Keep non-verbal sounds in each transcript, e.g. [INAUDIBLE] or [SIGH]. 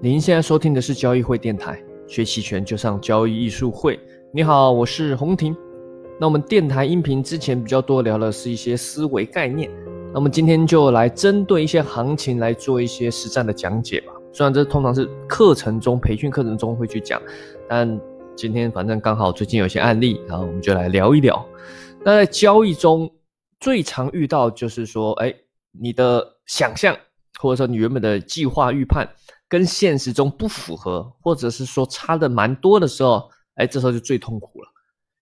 您现在收听的是交易会电台，学期权就上交易艺术会。你好，我是洪婷。那我们电台音频之前比较多聊的是一些思维概念，那么今天就来针对一些行情来做一些实战的讲解吧。虽然这通常是课程中、培训课程中会去讲，但今天反正刚好最近有些案例，然后我们就来聊一聊。那在交易中最常遇到就是说，哎，你的想象或者说你原本的计划预判。跟现实中不符合，或者是说差的蛮多的时候，哎，这时候就最痛苦了。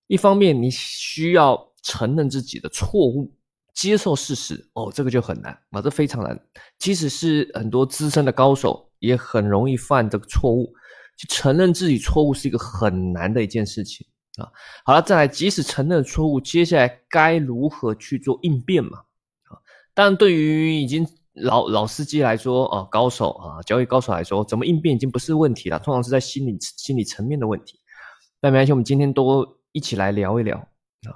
一方面你需要承认自己的错误，接受事实，哦，这个就很难啊，这非常难。即使是很多资深的高手，也很容易犯这个错误。去承认自己错误是一个很难的一件事情啊。好了，再来，即使承认错误，接下来该如何去做应变嘛？啊，但，对于已经。老老司机来说啊，高手啊，交易高手来说，怎么应变已经不是问题了，通常是在心理心理层面的问题。那没关系，我们今天都一起来聊一聊啊。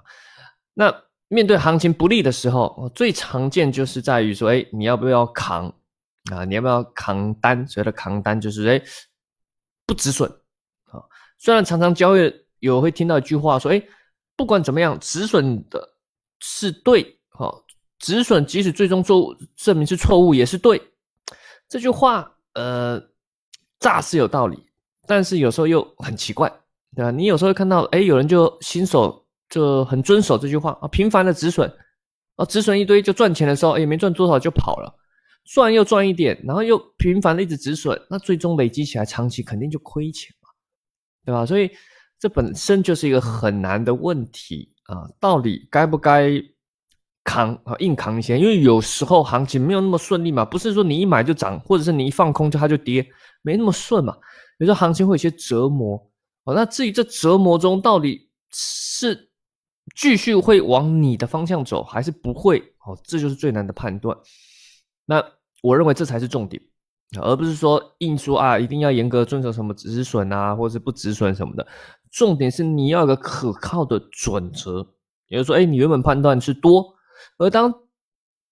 那面对行情不利的时候，最常见就是在于说，哎，你要不要扛啊？你要不要扛单？所谓的扛单就是哎，不止损啊。虽然常常交易有会听到一句话说，哎，不管怎么样，止损的是对，好。止损，即使最终错误证明是错误，也是对。这句话，呃，乍是有道理，但是有时候又很奇怪，对吧？你有时候会看到，哎，有人就新手就很遵守这句话啊，频繁的止损，啊，止损一堆就赚钱的时候，哎，没赚多少就跑了，赚又赚一点，然后又频繁的一直止损，那最终累积起来，长期肯定就亏钱嘛，对吧？所以这本身就是一个很难的问题啊，到底该不该？扛啊，硬扛一些，因为有时候行情没有那么顺利嘛，不是说你一买就涨，或者是你一放空就它就跌，没那么顺嘛。有时候行情会有些折磨哦。那至于这折磨中到底是继续会往你的方向走，还是不会哦，这就是最难的判断。那我认为这才是重点，而不是说硬说啊，一定要严格遵守什么止损啊，或者是不止损什么的。重点是你要有个可靠的准则，也就是说，哎，你原本判断是多。而当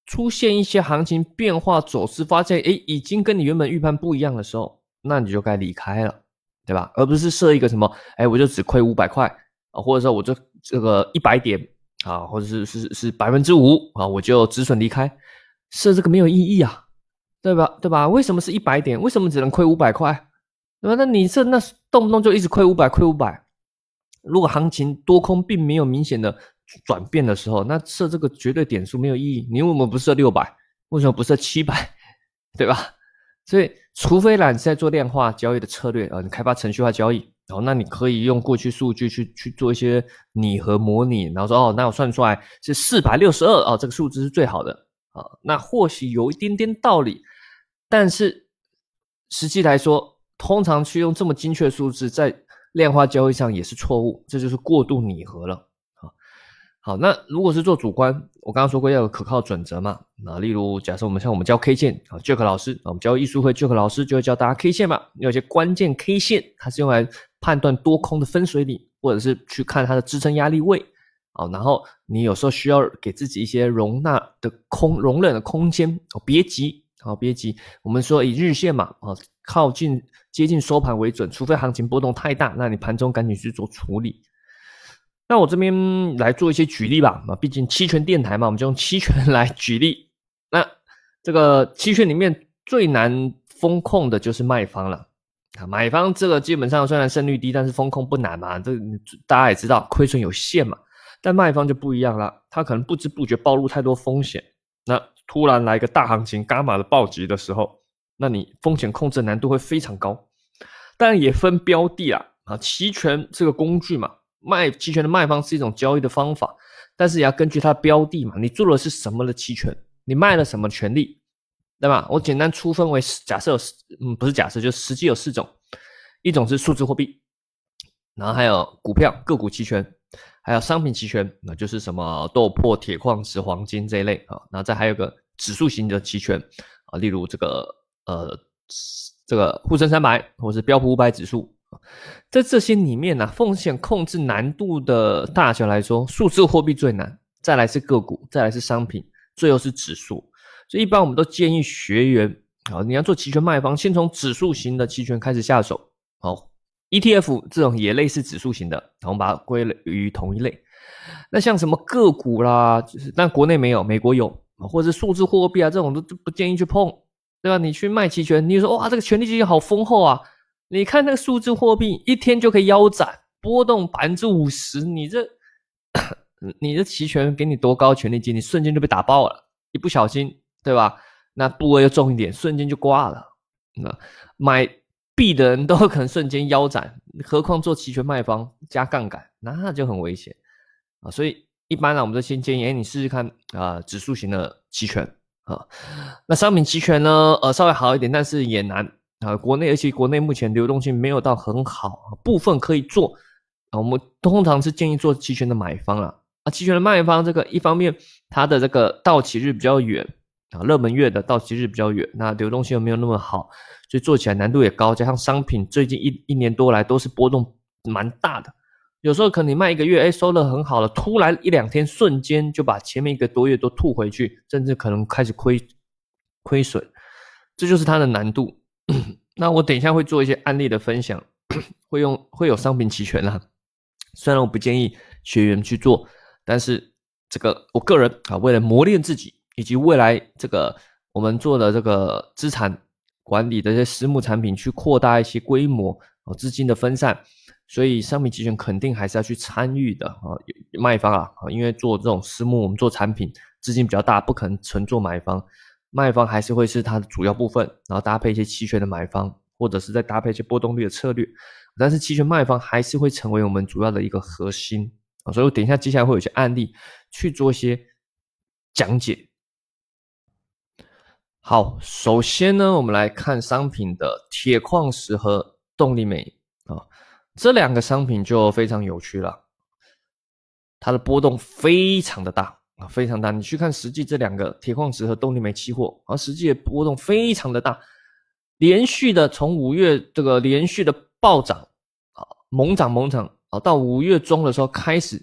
出现一些行情变化走势，发现哎，已经跟你原本预判不一样的时候，那你就该离开了，对吧？而不是设一个什么，哎，我就只亏五百块啊，或者说我就这个一百点啊，或者是是是百分之五啊，我就止损离开，设这个没有意义啊，对吧？对吧？为什么是一百点？为什么只能亏五百块？对吧？那你这那动不动就一直亏五百，亏五百，如果行情多空并没有明显的。转变的时候，那设这个绝对点数没有意义。你为什么不设六百？为什么不设七百？[LAUGHS] 对吧？所以，除非啦，你在做量化交易的策略啊，你开发程序化交易，然后那你可以用过去数据去去做一些拟合模拟，然后说哦，那我算出来是四百六十二啊，这个数字是最好的啊，那或许有一点点道理，但是实际来说，通常去用这么精确数字在量化交易上也是错误，这就是过度拟合了。好，那如果是做主观，我刚刚说过要有可靠准则嘛。那例如，假设我们像我们教 K 线啊，Jack 老师啊，我们教艺术会 Jack 老师就会教大家 K 线嘛。有些关键 K 线，它是用来判断多空的分水岭，或者是去看它的支撑压力位啊。然后你有时候需要给自己一些容纳的空容忍的空间哦，别急啊，别急。我们说以日线嘛啊，靠近接近收盘为准，除非行情波动太大，那你盘中赶紧去做处理。那我这边来做一些举例吧，啊，毕竟期权电台嘛，我们就用期权 [LAUGHS] 来举例。那这个期权里面最难风控的就是卖方了啊，买方这个基本上虽然胜率低，但是风控不难嘛，这大家也知道亏损有限嘛。但卖方就不一样了，他可能不知不觉暴露太多风险，那突然来一个大行情伽马的暴击的时候，那你风险控制难度会非常高。当然也分标的啊，啊，期权这个工具嘛。卖期权的卖方是一种交易的方法，但是也要根据它的标的嘛，你做的是什么的期权，你卖了什么权利，对吧？我简单粗分为假设嗯，不是假设，就实际有四种，一种是数字货币，然后还有股票个股期权，还有商品期权，那就是什么豆粕、铁矿石、黄金这一类啊，然后再还有个指数型的期权啊，例如这个呃这个沪深三百或者是标普五百指数。在这些里面呢，风险控制难度的大小来说，数字货币最难，再来是个股，再来是商品，最后是指数。所以一般我们都建议学员啊，你要做期权卖方，先从指数型的期权开始下手。好，ETF 这种也类似指数型的，我们把它归类于同一类。那像什么个股啦，就是但国内没有，美国有，或者数字货币啊这种都不建议去碰，对吧？你去卖期权，你说哇，这个权利基金好丰厚啊！你看那个数字货币一天就可以腰斩，波动百分之五十，你这 [COUGHS] 你的期权给你多高权利金，你瞬间就被打爆了，一不小心，对吧？那部位又重一点，瞬间就挂了。那买币的人都可能瞬间腰斩，何况做期权卖方加杠杆，那就很危险啊。所以一般呢，我们就先建议，哎，你试试看啊，指数型的期权啊。那商品期权呢，呃，稍微好一点，但是也难啊。国内而且国内目前流动性没有到很好，部分可以做啊。我们通常是建议做期权的买方啊。啊，期权的卖方这个一方面它的这个到期日比较远。啊，热门月的到期日比较远，那流动性又没有那么好，所以做起来难度也高。加上商品最近一一年多来都是波动蛮大的，有时候可能你卖一个月，哎，收的很好了，突然一两天瞬间就把前面一个多月都吐回去，甚至可能开始亏亏损，这就是它的难度。[CLEARS THROAT] 那我等一下会做一些案例的分享，[CLEARS THROAT] 会用会有商品期权啦。虽然我不建议学员去做，但是这个我个人啊，为了磨练自己。以及未来这个我们做的这个资产管理的一些私募产品，去扩大一些规模哦，资金的分散，所以商品期权肯定还是要去参与的啊，卖方啊，因为做这种私募，我们做产品资金比较大，不可能纯做买方，卖方还是会是它的主要部分，然后搭配一些期权的买方，或者是再搭配一些波动率的策略，但是期权卖方还是会成为我们主要的一个核心啊，所以我等一下接下来会有一些案例去做一些讲解。好，首先呢，我们来看商品的铁矿石和动力煤啊，这两个商品就非常有趣了，它的波动非常的大啊，非常大。你去看实际这两个铁矿石和动力煤期货，啊，实际的波动非常的大，连续的从五月这个连续的暴涨啊，猛涨猛涨啊，到五月中的时候开始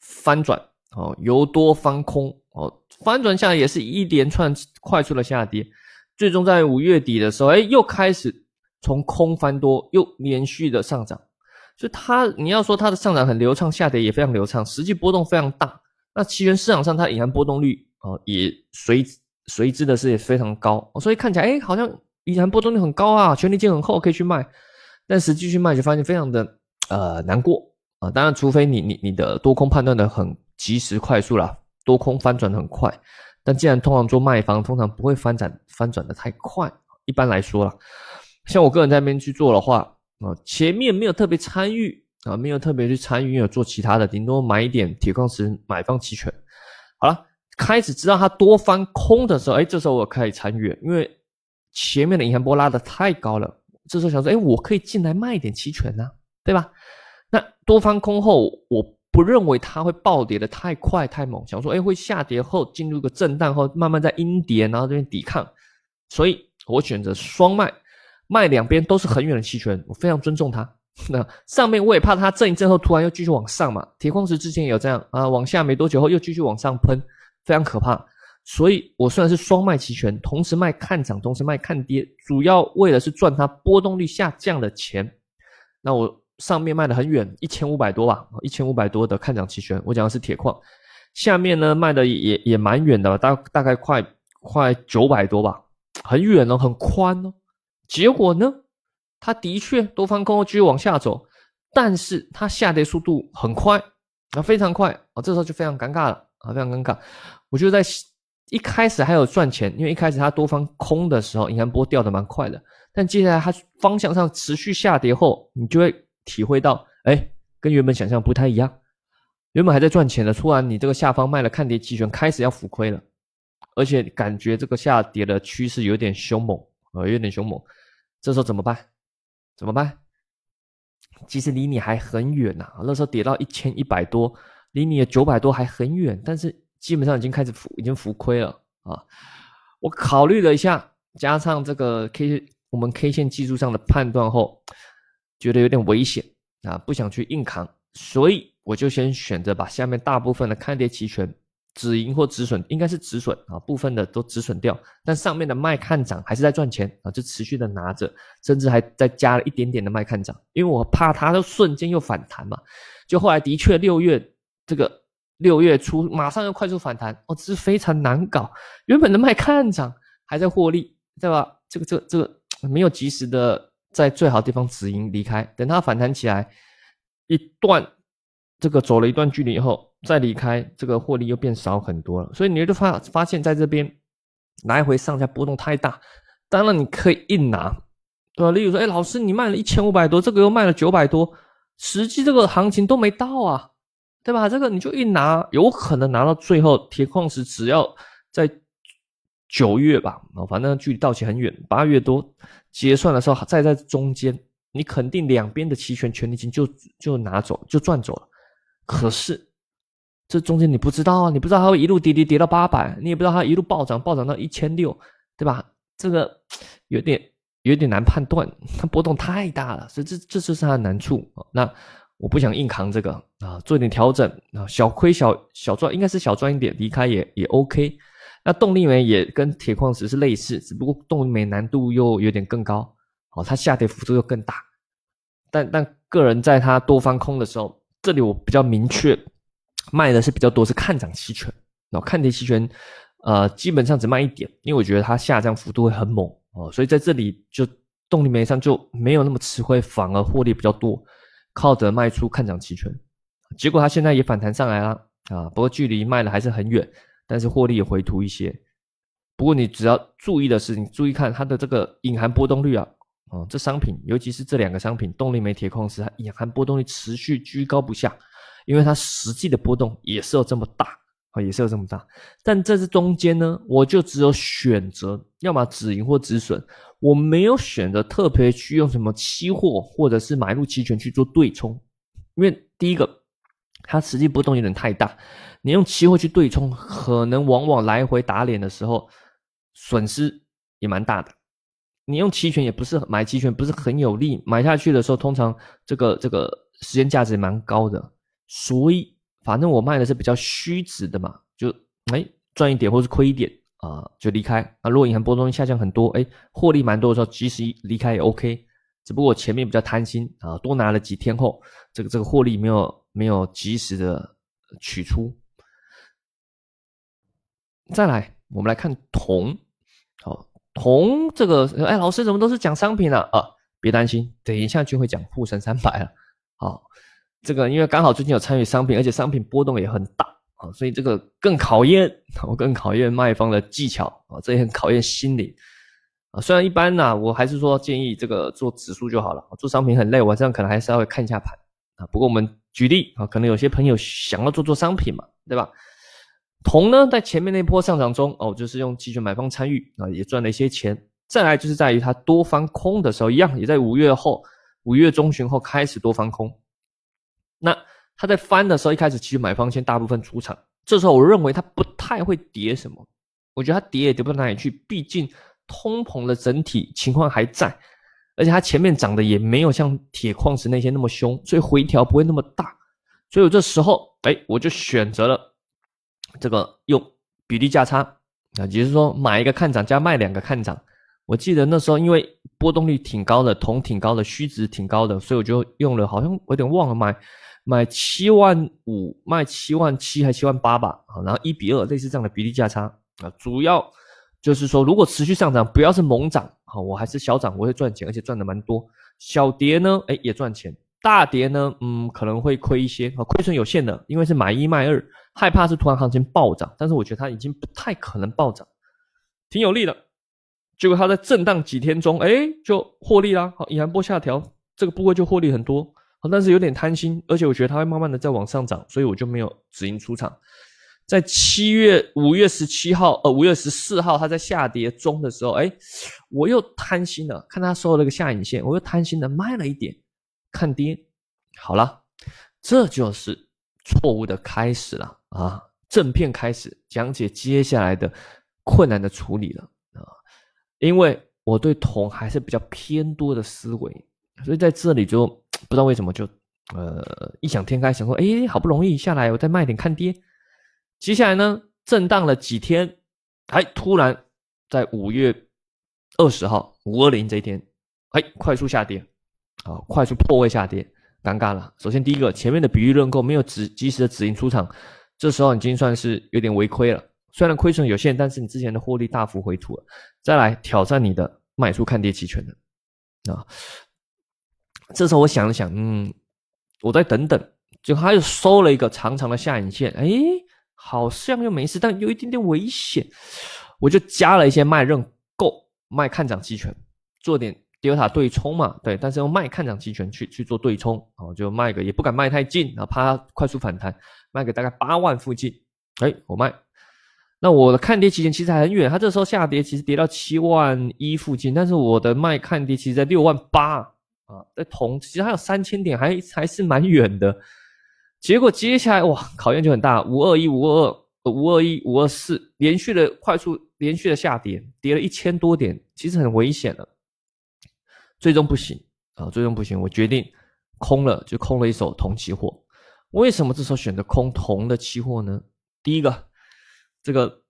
翻转哦，由多翻空。哦，翻转下来也是一连串快速的下跌，最终在五月底的时候，哎，又开始从空翻多，又连续的上涨。所以它，你要说它的上涨很流畅，下跌也非常流畅，实际波动非常大。那期权市场上它隐含波动率啊，也随随之的是也非常高。所以看起来，哎，好像隐含波动率很高啊，权利金很厚，可以去卖。但实际去卖就发现非常的呃难过啊。当然，除非你你你的多空判断的很及时快速了。多空翻转很快，但既然通常做卖方，通常不会翻转翻转的太快。一般来说啦，像我个人在那边去做的话，啊，前面没有特别参与啊，没有特别去参与，有做其他的，顶多买一点铁矿石买方期权。好了，开始知道它多翻空的时候，哎，这时候我可以参与，因为前面的银行波拉的太高了，这时候想说，哎，我可以进来卖一点期权呢，对吧？那多翻空后，我。不认为它会暴跌的太快太猛，想说哎会下跌后进入个震荡后慢慢在阴跌，然后这边抵抗，所以我选择双卖，卖两边都是很远的期权，我非常尊重它。[LAUGHS] 那上面我也怕它震一震后突然又继续往上嘛，铁矿石之前也有这样啊，往下没多久后又继续往上喷，非常可怕。所以我虽然是双卖期权，同时卖看涨，同时卖看跌，主要为的是赚它波动率下降的钱。那我。上面卖的很远，一千五百多吧，一千五百多的看涨期权，我讲的是铁矿。下面呢卖的也也蛮远的，大大概快快九百多吧，很远哦，很宽哦。结果呢，它的确多方空继续往下走，但是它下跌速度很快啊，非常快啊，这时候就非常尴尬了啊，非常尴尬。我就在一开始还有赚钱，因为一开始它多方空的时候，银行波掉的蛮快的，但接下来它方向上持续下跌后，你就会。体会到，哎，跟原本想象不太一样。原本还在赚钱的，突然你这个下方卖了看跌期权，开始要浮亏了，而且感觉这个下跌的趋势有点凶猛，呃，有点凶猛。这时候怎么办？怎么办？其实离你还很远呐，那时候跌到一千一百多，离你的九百多还很远，但是基本上已经开始浮，已经浮亏了啊。我考虑了一下，加上这个 K，我们 K 线技术上的判断后。觉得有点危险啊，不想去硬扛，所以我就先选择把下面大部分的看跌期权止盈或止损，应该是止损啊，部分的都止损掉，但上面的卖看涨还是在赚钱啊，就持续的拿着，甚至还再加了一点点的卖看涨，因为我怕它就瞬间又反弹嘛。就后来的确六月这个六月初马上又快速反弹，哦，这是非常难搞。原本的卖看涨还在获利，对吧？这个这个这个没有及时的在最好的地方止盈离开，等它反弹起来一段。这个走了一段距离以后再离开，这个获利又变少很多了。所以你就发发现，在这边来回上下波动太大。当然你可以硬拿，对吧？例如说，哎，老师你卖了一千五百多，这个又卖了九百多，实际这个行情都没到啊，对吧？这个你就一拿，有可能拿到最后铁矿石只要在九月吧，啊，反正距离到期很远，八月多结算的时候再在中间，你肯定两边的期权权利金就就拿走，就赚走了。可是，这中间你不知道啊，你不知道它会一路跌跌跌到八百，你也不知道它一路暴涨暴涨到一千六，对吧？这个有点有点难判断，它波动太大了，所以这这就是它的难处。那我不想硬扛这个啊，做点调整啊，小亏小小赚，应该是小赚一点，离开也也 OK。那动力煤也跟铁矿石是类似，只不过动力煤难度又有点更高，哦，它下跌幅度又更大。但但个人在它多方空的时候。这里我比较明确，卖的是比较多是看涨期权，然后看跌期权，呃，基本上只卖一点，因为我觉得它下降幅度会很猛哦，所以在这里就动力煤上就没有那么吃亏，反而获利比较多，靠着卖出看涨期权，结果它现在也反弹上来了啊，不过距离卖的还是很远，但是获利也回吐一些。不过你只要注意的是，你注意看它的这个隐含波动率啊。哦，这商品，尤其是这两个商品，动力煤、铁矿石，它隐含波动率持续居高不下，因为它实际的波动也是有这么大，啊，也是有这么大。但在这中间呢，我就只有选择，要么止盈或止损，我没有选择特别去用什么期货或者是买入期权去做对冲，因为第一个，它实际波动有点太大，你用期货去对冲，可能往往来回打脸的时候，损失也蛮大的。你用期权也不是买期权不是很有利，买下去的时候通常这个这个时间价值蛮高的，所以反正我卖的是比较虚值的嘛，就哎赚一点或是亏一点啊就离开啊。如果银行波动下降很多，哎获利蛮多的时候，及时离开也 OK。只不过前面比较贪心啊，多拿了几天后，这个这个获利没有没有及时的取出。再来，我们来看铜，好。铜这个，哎，老师怎么都是讲商品呢？啊，别担心，等一下就会讲沪深三百了。好，这个因为刚好最近有参与商品，而且商品波动也很大啊，所以这个更考验，[LAUGHS] 我更考验卖方的技巧啊，这也很考验心理啊。虽然一般呢，我还是说建议这个做指数就好了，做商品很累，晚上可能还是要看一下盘啊。不过我们举例啊，可能有些朋友想要做做商品嘛，对吧？铜呢，在前面那波上涨中，哦，就是用期权买方参与啊，也赚了一些钱。再来就是在于它多翻空的时候，一样也在五月后，五月中旬后开始多翻空。那他在翻的时候，一开始其实买方先大部分出场，这时候我认为它不太会跌什么，我觉得它跌也跌不到哪里去，毕竟通膨的整体情况还在，而且它前面涨的也没有像铁矿石那些那么凶，所以回调不会那么大。所以我这时候，哎，我就选择了。这个用比例价差啊，也就是说买一个看涨加卖两个看涨。我记得那时候因为波动率挺高的，铜挺高的，虚值挺高的，所以我就用了，好像有点忘了买买七万五，卖七万七还七万八吧，啊，然后一比二类似这样的比例价差啊，主要就是说如果持续上涨，不要是猛涨，好，我还是小涨我会赚钱，而且赚的蛮多。小跌呢，哎也赚钱。大跌呢，嗯，可能会亏一些啊，亏损有限的，因为是买一卖二，害怕是突然行情暴涨，但是我觉得它已经不太可能暴涨，挺有利的。结果它在震荡几天中，哎，就获利啦，好，隐含波下调，这个部位就获利很多，好，但是有点贪心，而且我觉得它会慢慢的在往上涨，所以我就没有止盈出场。在七月五月十七号，呃，五月十四号，它在下跌中的时候，哎，我又贪心了，看它收了个下影线，我又贪心的卖了一点。看跌，好了，这就是错误的开始了啊！正片开始讲解接下来的困难的处理了啊！因为我对铜还是比较偏多的思维，所以在这里就 [TSK] 不知道为什么就呃异想天开，想说哎，好不容易下来，我再卖点看跌。接下来呢，震荡了几天，哎，突然在五月二十号五二零这一天，哎，快速下跌，啊，快速破位下跌，尴尬了。首先第一个，前面的比喻认购没有指及时的止盈出场，这时候已经算是有点违亏了。虽然亏损有限，但是你之前的获利大幅回吐了。再来挑战你的卖出看跌期权的，啊，这时候我想了想，嗯，我再等等，就他又收了一个长长的下影线，哎。好像又没事，但有一点点危险，我就加了一些卖认购、卖看涨期权，做点 delta 对冲嘛，对，但是用卖看涨期权去去做对冲，哦，就卖个也不敢卖太近，啊，怕它快速反弹，卖个大概八万附近，哎，我卖。那我的看跌期权其实还很远，它这时候下跌其实跌到七万一附近，但是我的卖看跌其实在六万八啊，在同其实还有三千点，还还是蛮远的。结果接下来哇，考验就很大，五二一、五二二、五二一、五二四，连续的快速连续的下跌，跌了一千多点，其实很危险了。最终不行啊，最终不行，我决定空了，就空了一手铜期货。为什么这时候选择空铜的期货呢？第一个，这个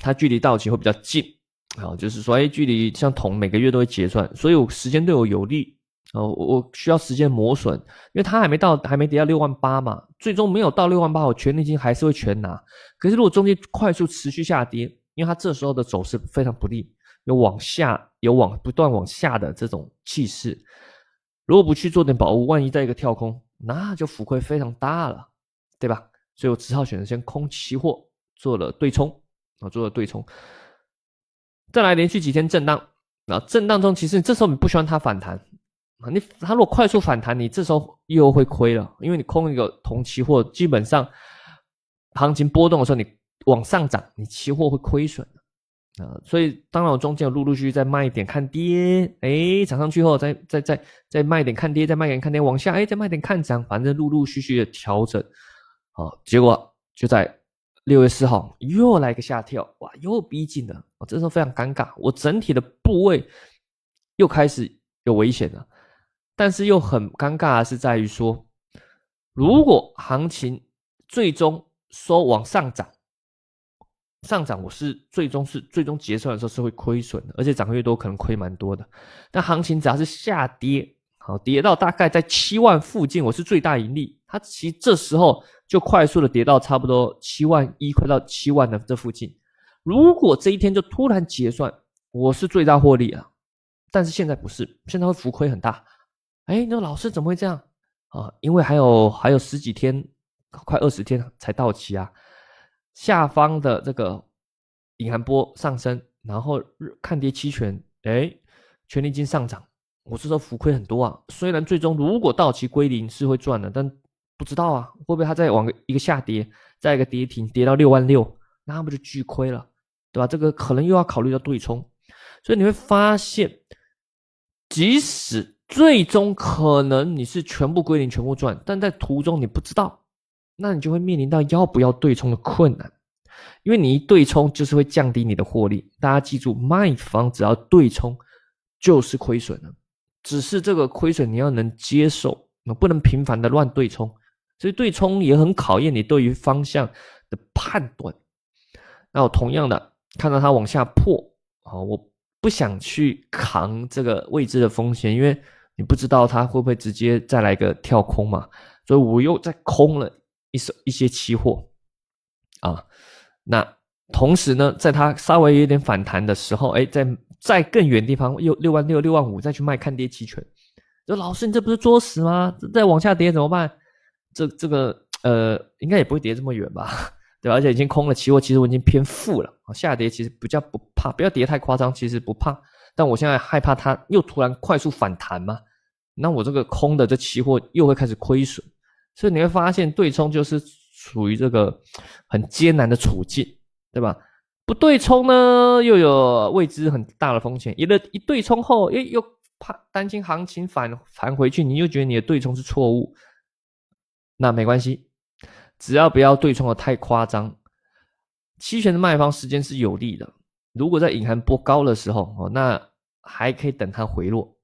它距离到期会比较近啊，就是说，哎，距离像铜每个月都会结算，所以我时间对我有利。哦，我需要时间磨损，因为它还没到，还没跌到六万八嘛。最终没有到六万八，我权利金还是会全拿。可是如果中间快速持续下跌，因为它这时候的走势非常不利，有往下，有往不断往下的这种气势。如果不去做点保护，万一再一个跳空，那就浮亏非常大了，对吧？所以我只好选择先空期货，做了对冲啊，做了对冲。再来连续几天震荡，啊，震荡中其实这时候你不喜欢它反弹。啊，你它如果快速反弹，你这时候又会亏了，因为你空一个铜期货，基本上行情波动的时候，你往上涨，你期货会亏损的啊。所以当然我中间有陆陆续续再卖一点看跌，哎，涨上去后再再再再卖一点看跌，再卖一点看跌，往下哎再卖点看涨，反正陆陆续续的调整，啊，结果就在六月四号又来个下跳，哇，又逼近了，我这时候非常尴尬，我整体的部位又开始有危险了。但是又很尴尬的是在于说，如果行情最终说往上涨，上涨我是最终是最终结算的时候是会亏损的，而且涨越多可能亏蛮多的。但行情只要是下跌，好跌到大概在七万附近，我是最大盈利。它其实这时候就快速的跌到差不多七万一，快到七万的这附近。如果这一天就突然结算，我是最大获利啊。但是现在不是，现在会浮亏很大。哎，那老师怎么会这样啊？因为还有还有十几天，快二十天才到期啊。下方的这个隐含波上升，然后看跌期权，哎，权利金上涨，我这时候浮亏很多啊。虽然最终如果到期归零是会赚的，但不知道啊，会不会它再往一个下跌，再一个跌停，跌到六万六，那不就巨亏了，对吧？这个可能又要考虑到对冲，所以你会发现，即使最终可能你是全部归零，全部赚，但在途中你不知道，那你就会面临到要不要对冲的困难，因为你一对冲就是会降低你的获利。大家记住，卖方只要对冲就是亏损了，只是这个亏损你要能接受，那不能频繁的乱对冲。所以对冲也很考验你对于方向的判断。那我同样的看到它往下破，啊，我不想去扛这个未知的风险，因为。你不知道它会不会直接再来个跳空嘛？所以我又再空了一手一些期货啊。那同时呢，在它稍微有点反弹的时候，哎，在在更远地方又六万六六万五再去卖看跌期权。说老师，你这不是作死吗？再往下跌怎么办？这这个呃，应该也不会跌这么远吧？对吧？而且已经空了期货，其实我已经偏负了啊。下跌其实比较不怕，不要跌太夸张，其实不怕。但我现在害怕它又突然快速反弹嘛。那我这个空的这期货又会开始亏损，所以你会发现对冲就是处于这个很艰难的处境，对吧？不对冲呢，又有未知很大的风险。一的一对冲后，又，又怕担心行情返返回去，你又觉得你的对冲是错误。那没关系，只要不要对冲的太夸张。期权的卖方时间是有利的，如果在隐含波高的时候哦，那还可以等它回落。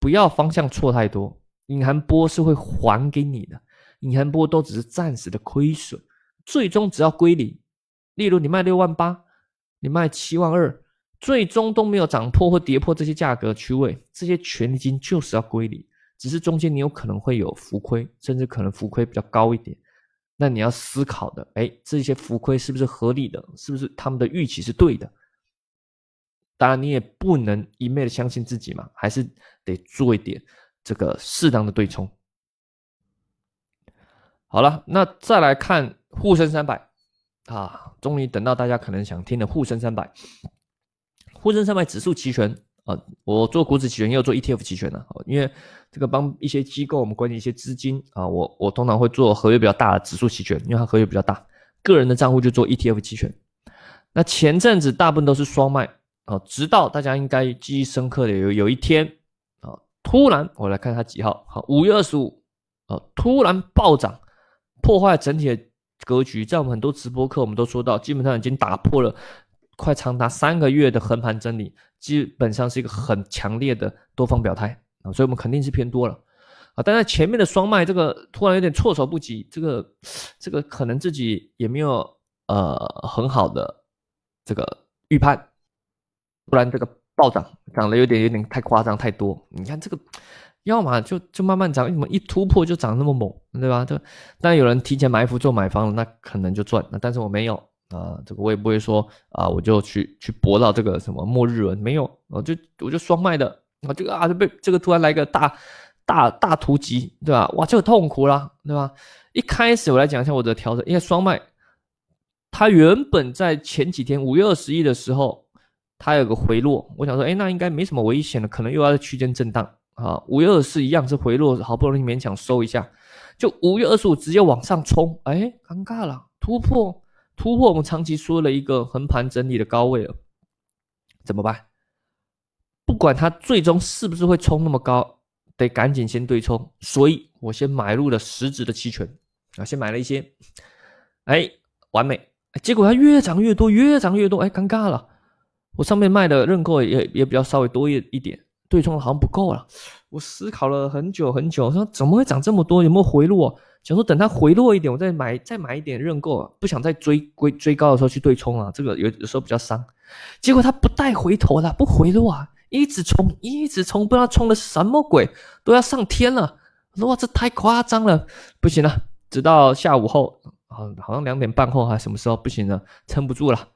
不要方向错太多，隐含波是会还给你的，隐含波都只是暂时的亏损，最终只要归零，例如你卖六万八，你卖七万二，最终都没有涨破或跌破这些价格区位，这些权利金就是要归零，只是中间你有可能会有浮亏，甚至可能浮亏比较高一点。那你要思考的，哎，这些浮亏是不是合理的？是不是他们的预期是对的？当然，你也不能一昧的相信自己嘛，还是得做一点这个适当的对冲。好了，那再来看沪深三百啊，终于等到大家可能想听的沪深三百。沪深三百指数期权啊，我做股指期权，也有做 ETF 期权的，因为这个帮一些机构我们管理一些资金啊，我我通常会做合约比较大的指数期权，因为它合约比较大。个人的账户就做 ETF 期权。那前阵子大部分都是双卖啊，直到大家应该记忆深刻的有有一天啊，突然我来看它几号，好，五月二十五啊，突然暴涨。破坏整体的格局，在我们很多直播课，我们都说到，基本上已经打破了快长达三个月的横盘整理，基本上是一个很强烈的多方表态啊，所以我们肯定是偏多了啊。但是前面的双卖这个突然有点措手不及，这个这个可能自己也没有呃很好的这个预判，不然这个暴涨涨得有点有点太夸张太多，你看这个。要么就就慢慢涨，为什么一突破就涨那么猛，对吧？这当然有人提前埋伏做买方了，那可能就赚。那但是我没有啊，这个我也不会说啊，我就去去搏到这个什么末日轮，没有，我就我就双卖的啊，这个啊就被这个突然来个大大大突击，对吧？哇，就痛苦了，对吧？一开始我来讲一下我的调整，因为双卖，它原本在前几天五月二十一的时候，它有个回落，我想说，哎，那应该没什么危险的，可能又要在区间震荡。啊，五月二十四一样是回落，好不容易勉强收一下，就五月二十五直接往上冲，哎，尴尬了，突破突破我们长期说了一个横盘整理的高位了，怎么办？不管它最终是不是会冲那么高，得赶紧先对冲，所以我先买入了实质的期权啊，先买了一些，哎，完美，结果它越涨越多，越涨越多，哎，尴尬了，我上面卖的认购也也比较稍微多一一点。对冲好像不够了，我思考了很久很久，说怎么会涨这么多？有没有回落？想说等它回落一点，我再买再买一点认购，不想再追追追高的时候去对冲啊，这个有有时候比较伤。结果它不带回头了，不回落啊，一直冲一直冲，不知道冲的什么鬼，都要上天了。我说哇，这太夸张了，不行了。直到下午后啊，好像两点半后还什么时候不行了，撑不住了，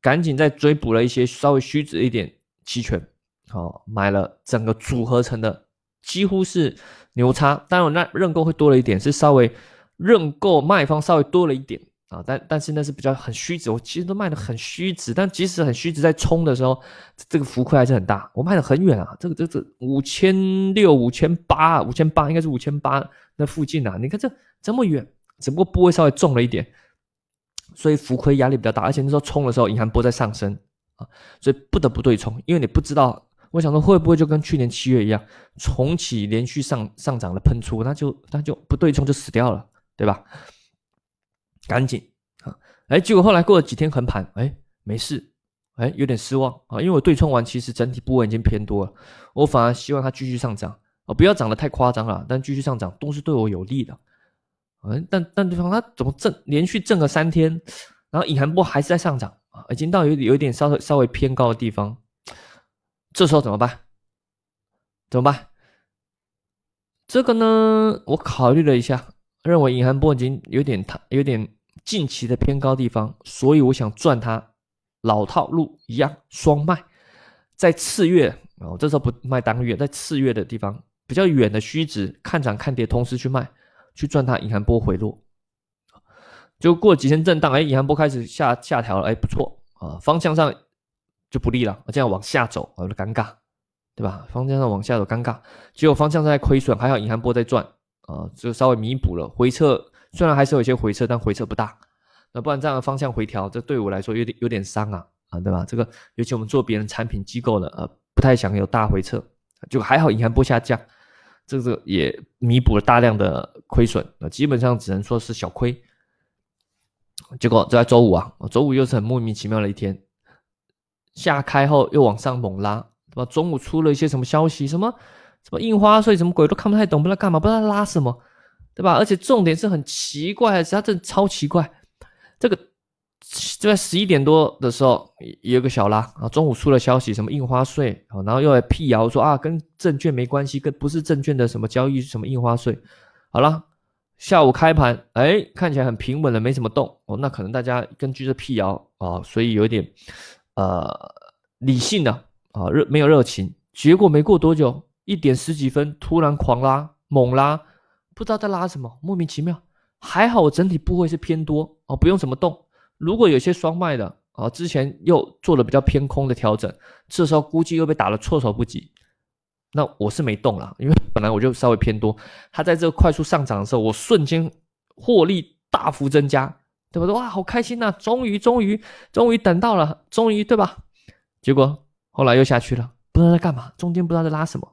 赶紧再追补了一些稍微虚值一点期权。好，买了整个组合成的，几乎是牛叉。当然，那认购会多了一点，是稍微认购卖方稍微多了一点啊。但但是那是比较很虚值，我其实都卖的很虚值。但即使很虚值，在冲的时候，这个浮亏还是很大。我卖的很远啊，这个这个五千六、五千八、五千八，应该是五千八那附近啊。你看这这么远，只不过波位稍微重了一点，所以浮亏压力比较大。而且那时候冲的时候，银行波在上升啊，所以不得不对冲，因为你不知道。我想说，会不会就跟去年七月一样，重启连续上上涨的喷出，那就那就不对冲就死掉了，对吧？赶紧啊！哎，结果后来过了几天横盘，哎，没事，哎，有点失望啊，因为我对冲完，其实整体部位已经偏多了，我反而希望它继续上涨啊，不要涨得太夸张了，但继续上涨都是对我有利的。嗯，但但对方它怎么震连续震了三天，然后隐含波还是在上涨啊，已经到有有一点稍微稍微偏高的地方。这时候怎么办？怎么办？这个呢，我考虑了一下，认为银行波已经有点它有点近期的偏高地方，所以我想赚它老套路一样双卖，在次月哦，这时候不卖当月，在次月的地方比较远的虚值看涨看跌，同时去卖，去赚它银行波回落。就过几天震荡，哎，银行波开始下下调了，哎，不错啊，方向上。就不利了，这样往下走，我就尴尬，对吧？方向上往下走，尴尬。结果方向上在亏损，还好银行波在赚啊，就稍微弥补了回撤。虽然还是有一些回撤，但回撤不大。那不然这样的方向回调，这对我来说有点有点伤啊啊，对吧？这个尤其我们做别人产品机构的，呃，不太想有大回撤。就还好银行波下降，这个也弥补了大量的亏损，那基本上只能说是小亏。结果就在周五啊，周五又是很莫名其妙的一天。下开后又往上猛拉，对吧？中午出了一些什么消息？什么什么印花税？什么鬼都看不太懂，不知道干嘛，不知道拉什么，对吧？而且重点是很奇怪的是，它真的超奇怪。这个就在十一点多的时候也，有个小拉啊，中午出了消息，什么印花税，然后又来辟谣说啊，跟证券没关系，跟不是证券的什么交易，什么印花税。好了，下午开盘，哎，看起来很平稳的，没什么动哦。那可能大家根据这辟谣啊，所以有点呃理性的啊热没有热情。结果没过多久，一点十几分突然狂拉猛拉，不知道在拉什么，莫名其妙。还好我整体部位是偏多啊，不用怎么动。如果有些双卖的啊，之前又做了比较偏空的调整，这时候估计又被打了措手不及。那我是没动了，因为本来我就稍微偏多。它在这个快速上涨的时候，我瞬间获利大幅增加，对吧？哇，好开心呐！终于，终于，终于等到了，终于，对吧？结果后来又下去了，不知道在干嘛，中间不知道在拉什么。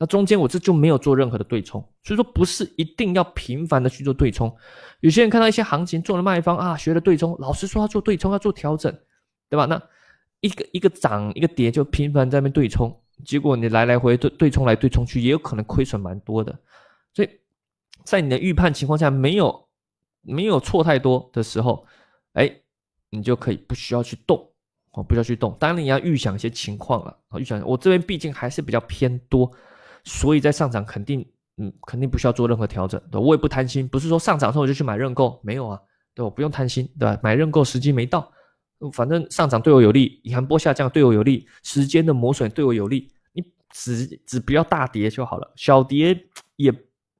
那中间我这就没有做任何的对冲，所以说不是一定要频繁的去做对冲。有些人看到一些行情做了卖方啊，学了对冲，老师说要做对冲，要做调整，对吧？那一个一个涨一个跌就频繁在那边对冲，结果你来来回对对冲来对冲去，也有可能亏损蛮多的。所以在你的预判情况下没有没有错太多的时候，哎，你就可以不需要去动哦，不需要去动。当然你要预想一些情况了啊，预想我这边毕竟还是比较偏多。所以在上涨肯定，嗯，肯定不需要做任何调整，对我也不贪心，不是说上涨之后我就去买认购，没有啊，对我不用贪心，对吧？买认购时机没到，反正上涨对我有利，银行波下降对我有利，时间的磨损对我有利，你只只不要大跌就好了，小跌也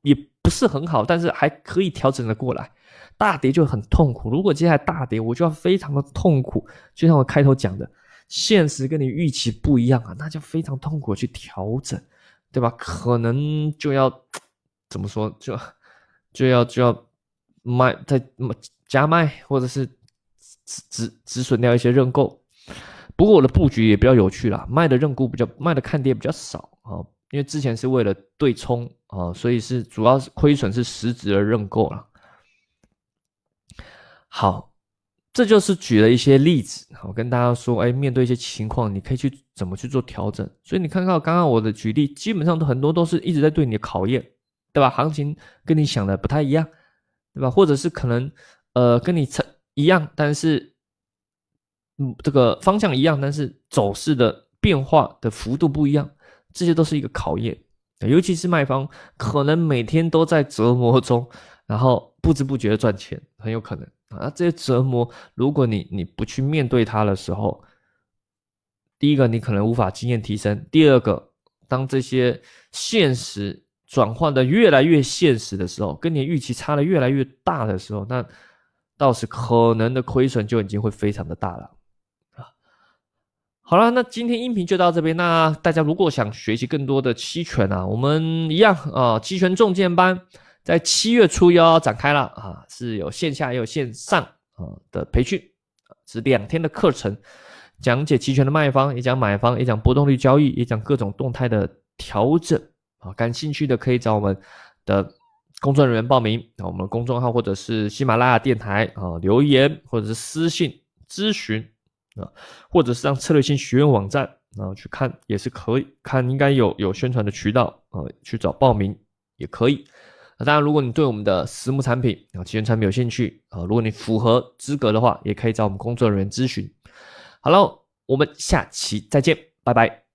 也不是很好，但是还可以调整的过来，大跌就很痛苦。如果接下来大跌，我就要非常的痛苦，就像我开头讲的，现实跟你预期不一样啊，那就非常痛苦去调整。对吧？可能就要怎么说，就就要就要卖再加卖，或者是止止止损掉一些认购。不过我的布局也比较有趣啦，卖的认沽比较卖的看跌比较少啊，因为之前是为了对冲啊，所以是主要是亏损是实质的认购了。好。这就是举了一些例子，我跟大家说，哎，面对一些情况，你可以去怎么去做调整。所以你看到刚刚我的举例，基本上都很多都是一直在对你的考验，对吧？行情跟你想的不太一样，对吧？或者是可能，呃，跟你成一样，但是，嗯，这个方向一样，但是走势的变化的幅度不一样，这些都是一个考验。尤其是卖方，可能每天都在折磨中，然后不知不觉的赚钱，很有可能。啊，这些折磨，如果你你不去面对它的时候，第一个你可能无法经验提升；第二个，当这些现实转换的越来越现实的时候，跟你预期差的越来越大的时候，那到时可能的亏损就已经会非常的大了啊。好了，那今天音频就到这边。那大家如果想学习更多的期权啊，我们一样啊，期权重剑班。在七月初又要展开了啊，是有线下也有线上啊的培训，是两天的课程，讲解期权的卖方，也讲买方，也讲波动率交易，也讲各种动态的调整啊。感兴趣的可以找我们的工作人员报名啊，我们公众号或者是喜马拉雅电台啊留言，或者是私信咨询啊，或者是上策略性学院网站啊去看也是可以，看应该有有宣传的渠道啊，去找报名也可以。那当然，如果你对我们的实木产品啊、期权产品有兴趣啊，如果你符合资格的话，也可以找我们工作人员咨询。好了，我们下期再见，拜拜。